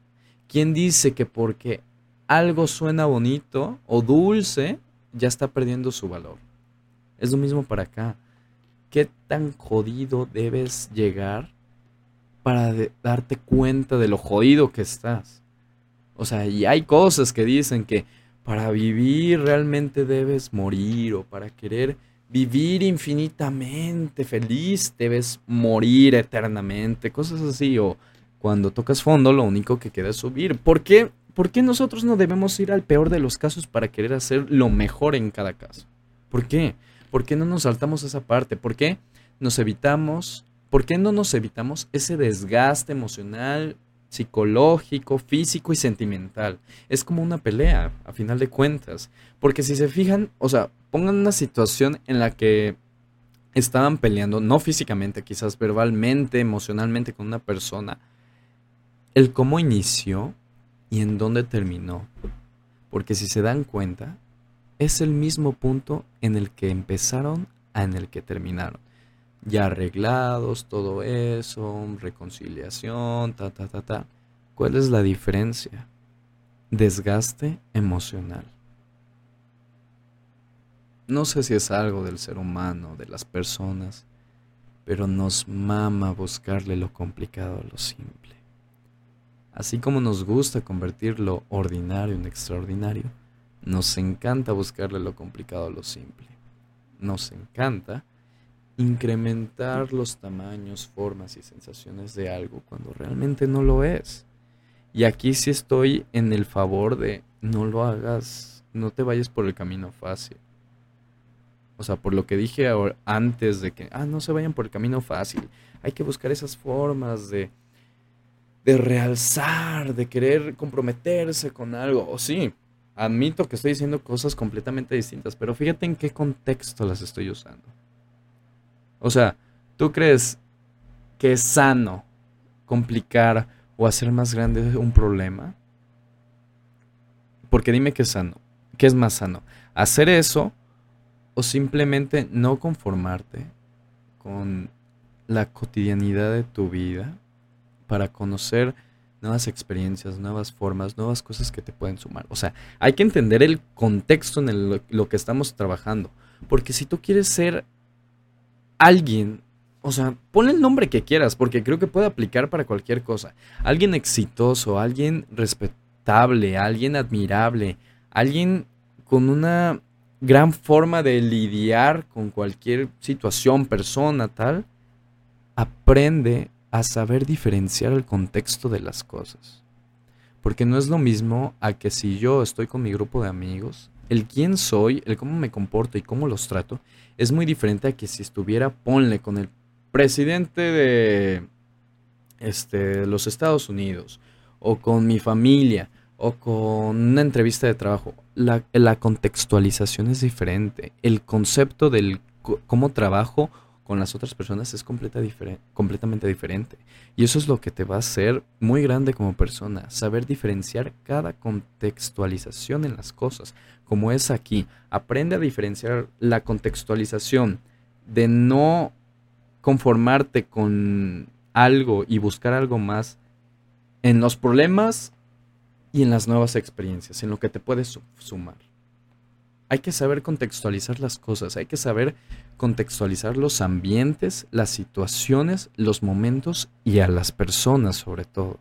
[SPEAKER 2] ¿Quién dice que porque algo suena bonito o dulce, ya está perdiendo su valor? Es lo mismo para acá. ¿Qué tan jodido debes llegar para darte cuenta de lo jodido que estás? O sea, y hay cosas que dicen que para vivir realmente debes morir o para querer vivir infinitamente feliz, debes morir eternamente, cosas así. O cuando tocas fondo, lo único que queda es subir. ¿Por qué? ¿Por qué nosotros no debemos ir al peor de los casos para querer hacer lo mejor en cada caso? ¿Por qué? ¿Por qué no nos saltamos esa parte? ¿Por qué nos evitamos? ¿Por qué no nos evitamos ese desgaste emocional, psicológico, físico y sentimental. Es como una pelea, a final de cuentas. Porque si se fijan, o sea, pongan una situación en la que estaban peleando, no físicamente, quizás verbalmente, emocionalmente con una persona, el cómo inició y en dónde terminó. Porque si se dan cuenta, es el mismo punto en el que empezaron a en el que terminaron ya arreglados, todo eso, reconciliación, ta, ta, ta, ta. ¿Cuál es la diferencia? Desgaste emocional. No sé si es algo del ser humano, de las personas, pero nos mama buscarle lo complicado a lo simple. Así como nos gusta convertir lo ordinario en extraordinario, nos encanta buscarle lo complicado a lo simple. Nos encanta incrementar los tamaños, formas y sensaciones de algo cuando realmente no lo es. Y aquí sí estoy en el favor de no lo hagas, no te vayas por el camino fácil. O sea, por lo que dije antes de que, ah, no se vayan por el camino fácil. Hay que buscar esas formas de, de realzar, de querer comprometerse con algo. O sí, admito que estoy diciendo cosas completamente distintas, pero fíjate en qué contexto las estoy usando. O sea, ¿tú crees que es sano complicar o hacer más grande un problema? Porque dime qué es sano. ¿Qué es más sano? ¿Hacer eso o simplemente no conformarte con la cotidianidad de tu vida para conocer nuevas experiencias, nuevas formas, nuevas cosas que te pueden sumar? O sea, hay que entender el contexto en el, lo que estamos trabajando. Porque si tú quieres ser alguien, o sea, ponle el nombre que quieras, porque creo que puede aplicar para cualquier cosa. Alguien exitoso, alguien respetable, alguien admirable, alguien con una gran forma de lidiar con cualquier situación, persona, tal, aprende a saber diferenciar el contexto de las cosas. Porque no es lo mismo a que si yo estoy con mi grupo de amigos el quién soy, el cómo me comporto y cómo los trato, es muy diferente a que si estuviera, ponle, con el presidente de este, los Estados Unidos, o con mi familia, o con una entrevista de trabajo. La, la contextualización es diferente. El concepto del cómo trabajo con las otras personas es completamente diferente. Y eso es lo que te va a hacer muy grande como persona, saber diferenciar cada contextualización en las cosas, como es aquí. Aprende a diferenciar la contextualización de no conformarte con algo y buscar algo más en los problemas y en las nuevas experiencias, en lo que te puedes sumar. Hay que saber contextualizar las cosas, hay que saber contextualizar los ambientes, las situaciones, los momentos y a las personas sobre todo.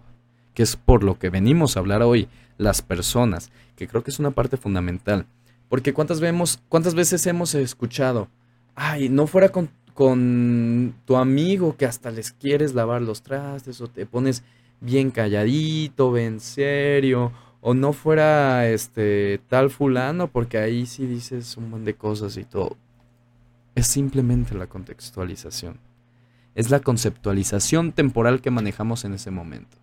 [SPEAKER 2] que es por lo que venimos a hablar hoy, las personas, que creo que es una parte fundamental. Porque cuántas, vemos, cuántas veces hemos escuchado, ay, no fuera con, con tu amigo que hasta les quieres lavar los trastes o te pones bien calladito, bien serio, o no fuera este tal fulano porque ahí sí dices un montón de cosas y todo. Es simplemente la contextualización. Es la conceptualización temporal que manejamos en ese momento.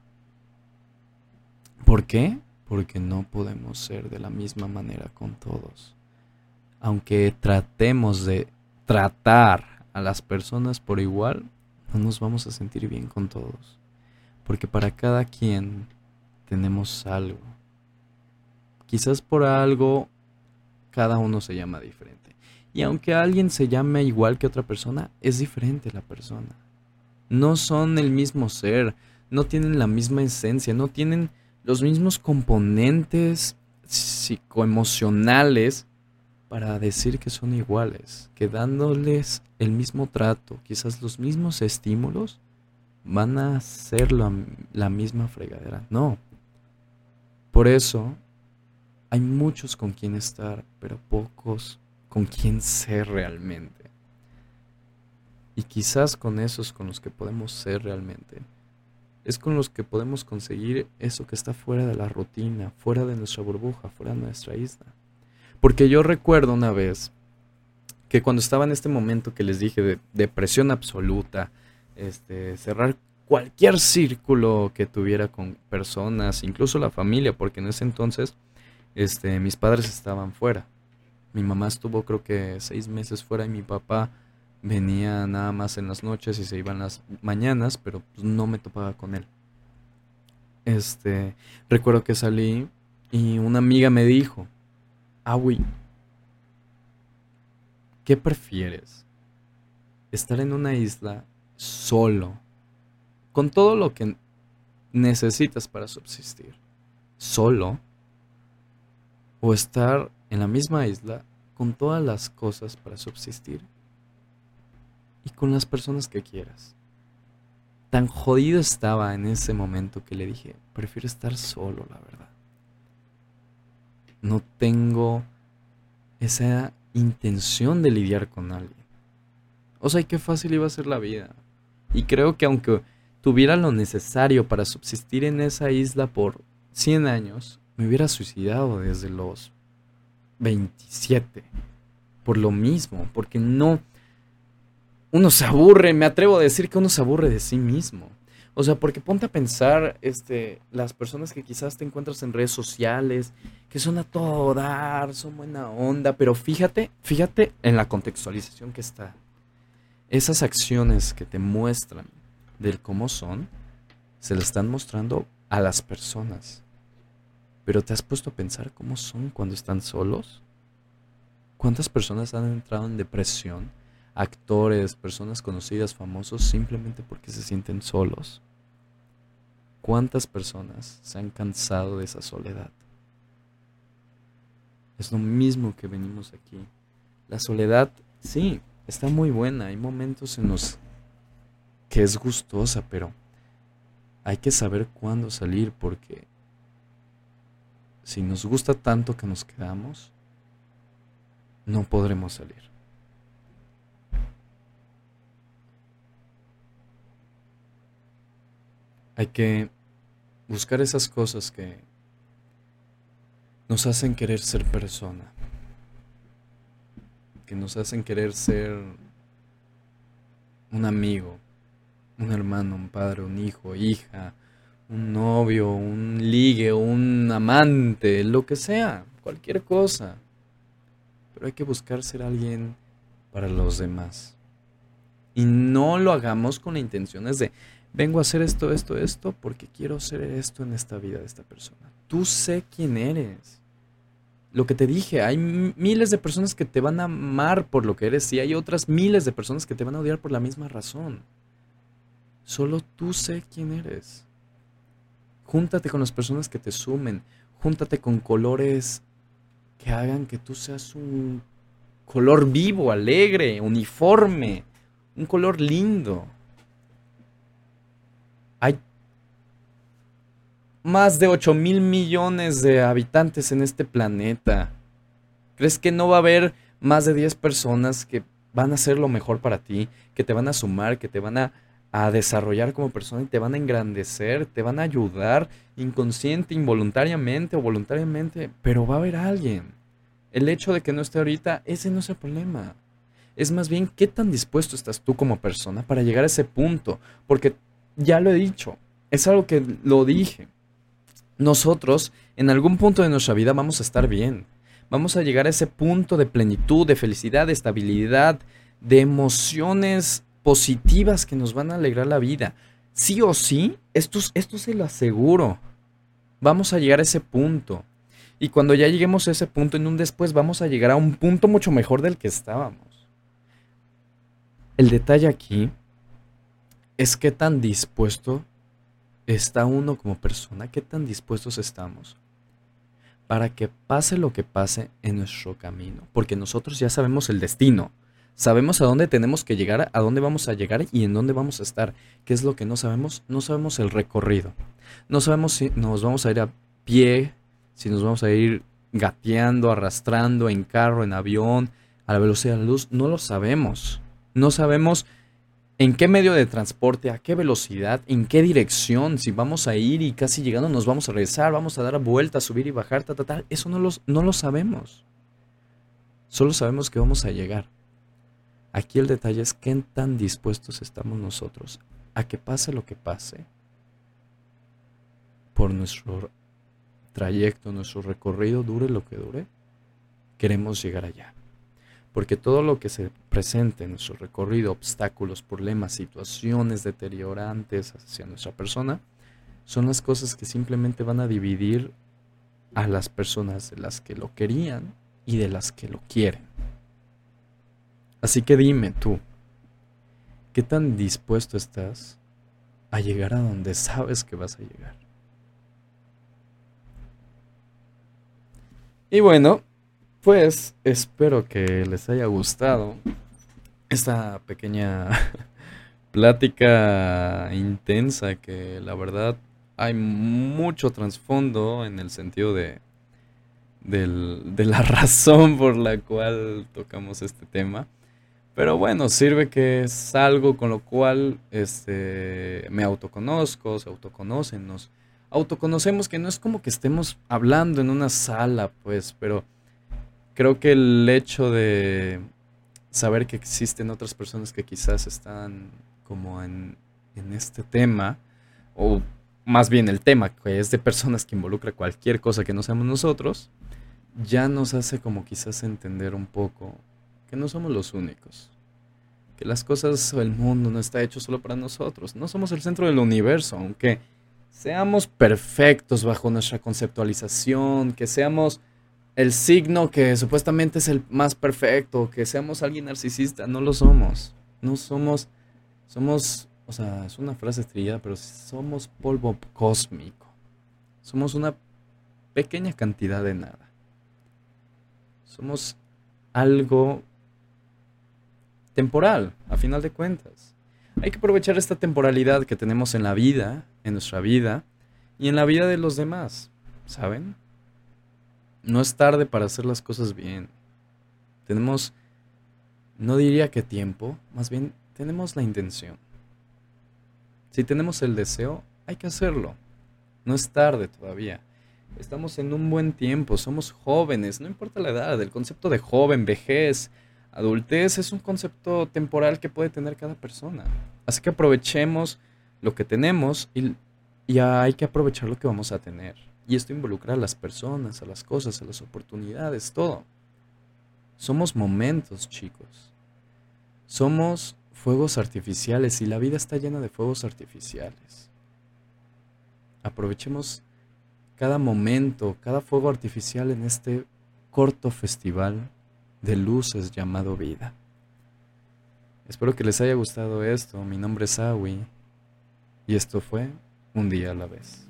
[SPEAKER 2] ¿Por qué? Porque no podemos ser de la misma manera con todos. Aunque tratemos de tratar a las personas por igual, no nos vamos a sentir bien con todos. Porque para cada quien tenemos algo. Quizás por algo cada uno se llama diferente. Y aunque alguien se llame igual que otra persona, es diferente la persona. No son el mismo ser, no tienen la misma esencia, no tienen los mismos componentes psicoemocionales para decir que son iguales, que dándoles el mismo trato, quizás los mismos estímulos, van a ser la, la misma fregadera. No. Por eso hay muchos con quien estar, pero pocos con quien ser realmente. Y quizás con esos con los que podemos ser realmente, es con los que podemos conseguir eso que está fuera de la rutina, fuera de nuestra burbuja, fuera de nuestra isla. Porque yo recuerdo una vez que cuando estaba en este momento que les dije de depresión absoluta, este, cerrar cualquier círculo que tuviera con personas, incluso la familia, porque en ese entonces este, mis padres estaban fuera. Mi mamá estuvo creo que seis meses fuera y mi papá venía nada más en las noches y se iban las mañanas, pero pues, no me topaba con él. Este, recuerdo que salí y una amiga me dijo, Awi, ¿qué prefieres? ¿Estar en una isla solo con todo lo que necesitas para subsistir, solo, o estar en la misma isla con todas las cosas para subsistir y con las personas que quieras. Tan jodido estaba en ese momento que le dije, prefiero estar solo, la verdad. No tengo esa intención de lidiar con alguien. O sea, qué fácil iba a ser la vida. Y creo que aunque tuviera lo necesario para subsistir en esa isla por 100 años, me hubiera suicidado desde los 27. Por lo mismo, porque no... Uno se aburre, me atrevo a decir que uno se aburre de sí mismo. O sea, porque ponte a pensar, este, las personas que quizás te encuentras en redes sociales, que son a todo dar, son buena onda, pero fíjate, fíjate en la contextualización que está. Esas acciones que te muestran del cómo son, se le están mostrando a las personas. Pero ¿te has puesto a pensar cómo son cuando están solos? ¿Cuántas personas han entrado en depresión? Actores, personas conocidas, famosos, simplemente porque se sienten solos. ¿Cuántas personas se han cansado de esa soledad? Es lo mismo que venimos aquí. La soledad, sí, está muy buena. Hay momentos en los que es gustosa, pero hay que saber cuándo salir porque si nos gusta tanto que nos quedamos, no podremos salir. Hay que buscar esas cosas que nos hacen querer ser persona, que nos hacen querer ser un amigo, un hermano, un padre, un hijo, hija, un novio, un ligue, un amante, lo que sea, cualquier cosa. Pero hay que buscar ser alguien para los demás. Y no lo hagamos con intenciones de, vengo a hacer esto, esto, esto, porque quiero ser esto en esta vida de esta persona. Tú sé quién eres. Lo que te dije, hay miles de personas que te van a amar por lo que eres y hay otras miles de personas que te van a odiar por la misma razón. Solo tú sé quién eres. Júntate con las personas que te sumen. Júntate con colores que hagan que tú seas un color vivo, alegre, uniforme, un color lindo. Hay más de 8 mil millones de habitantes en este planeta. ¿Crees que no va a haber más de 10 personas que van a hacer lo mejor para ti, que te van a sumar, que te van a, a desarrollar como persona y te van a engrandecer, te van a ayudar inconsciente, involuntariamente o voluntariamente, pero va a haber alguien. El hecho de que no esté ahorita, ese no es el problema. Es más bien qué tan dispuesto estás tú como persona para llegar a ese punto. Porque ya lo he dicho, es algo que lo dije. Nosotros en algún punto de nuestra vida vamos a estar bien. Vamos a llegar a ese punto de plenitud, de felicidad, de estabilidad, de emociones positivas que nos van a alegrar la vida. Sí o sí, esto, esto se lo aseguro. Vamos a llegar a ese punto. Y cuando ya lleguemos a ese punto, en un después vamos a llegar a un punto mucho mejor del que estábamos. El detalle aquí es qué tan dispuesto está uno como persona, qué tan dispuestos estamos para que pase lo que pase en nuestro camino, porque nosotros ya sabemos el destino, sabemos a dónde tenemos que llegar, a dónde vamos a llegar y en dónde vamos a estar. ¿Qué es lo que no sabemos? No sabemos el recorrido. No sabemos si nos vamos a ir a pie, si nos vamos a ir gateando, arrastrando en carro, en avión, a la velocidad de la luz. No lo sabemos. No sabemos en qué medio de transporte, a qué velocidad, en qué dirección, si vamos a ir y casi llegando nos vamos a regresar, vamos a dar vueltas, subir y bajar, tal, tal, tal. Eso no, no lo sabemos. Solo sabemos que vamos a llegar. Aquí el detalle es qué tan dispuestos estamos nosotros a que pase lo que pase por nuestro trayecto, nuestro recorrido, dure lo que dure, queremos llegar allá. Porque todo lo que se presente en nuestro recorrido, obstáculos, problemas, situaciones deteriorantes hacia nuestra persona, son las cosas que simplemente van a dividir a las personas de las que lo querían y de las que lo quieren. Así que dime tú, ¿qué tan dispuesto estás a llegar a donde sabes que vas a llegar? Y bueno, pues espero que les haya gustado esta pequeña *laughs* plática intensa que la verdad hay mucho trasfondo en el sentido de, de la *laughs* razón por la cual tocamos este tema. Pero bueno, sirve que es algo con lo cual este, me autoconozco, se autoconocen, nos autoconocemos que no es como que estemos hablando en una sala, pues, pero creo que el hecho de saber que existen otras personas que quizás están como en, en este tema, o más bien el tema, que es de personas que involucra cualquier cosa que no seamos nosotros, ya nos hace como quizás entender un poco que no somos los únicos. Que las cosas o el mundo no está hecho solo para nosotros. No somos el centro del universo, aunque seamos perfectos bajo nuestra conceptualización, que seamos el signo que supuestamente es el más perfecto, que seamos alguien narcisista, no lo somos. No somos, somos, o sea, es una frase trillada, pero somos polvo cósmico. Somos una pequeña cantidad de nada. Somos algo temporal, a final de cuentas. Hay que aprovechar esta temporalidad que tenemos en la vida, en nuestra vida y en la vida de los demás, ¿saben? no es tarde para hacer las cosas bien. Tenemos, no diría que tiempo, más bien tenemos la intención. Si tenemos el deseo, hay que hacerlo. No es tarde todavía. Estamos en un buen tiempo, somos jóvenes, no importa la edad, el concepto de joven, vejez, adultez es un concepto temporal que puede tener cada persona. Así que aprovechemos lo que tenemos y, y hay que aprovechar lo que vamos a tener. Y esto involucra a las personas, a las cosas, a las oportunidades, todo. Somos momentos, chicos. Somos fuegos artificiales y la vida está llena de fuegos artificiales. Aprovechemos cada momento, cada fuego artificial en este corto festival de luces llamado vida. Espero que les haya gustado esto. Mi nombre es Awi y esto fue Un día a la vez.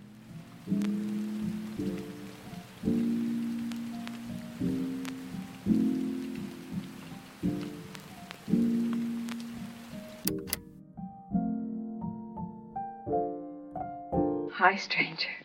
[SPEAKER 1] Hi, stranger.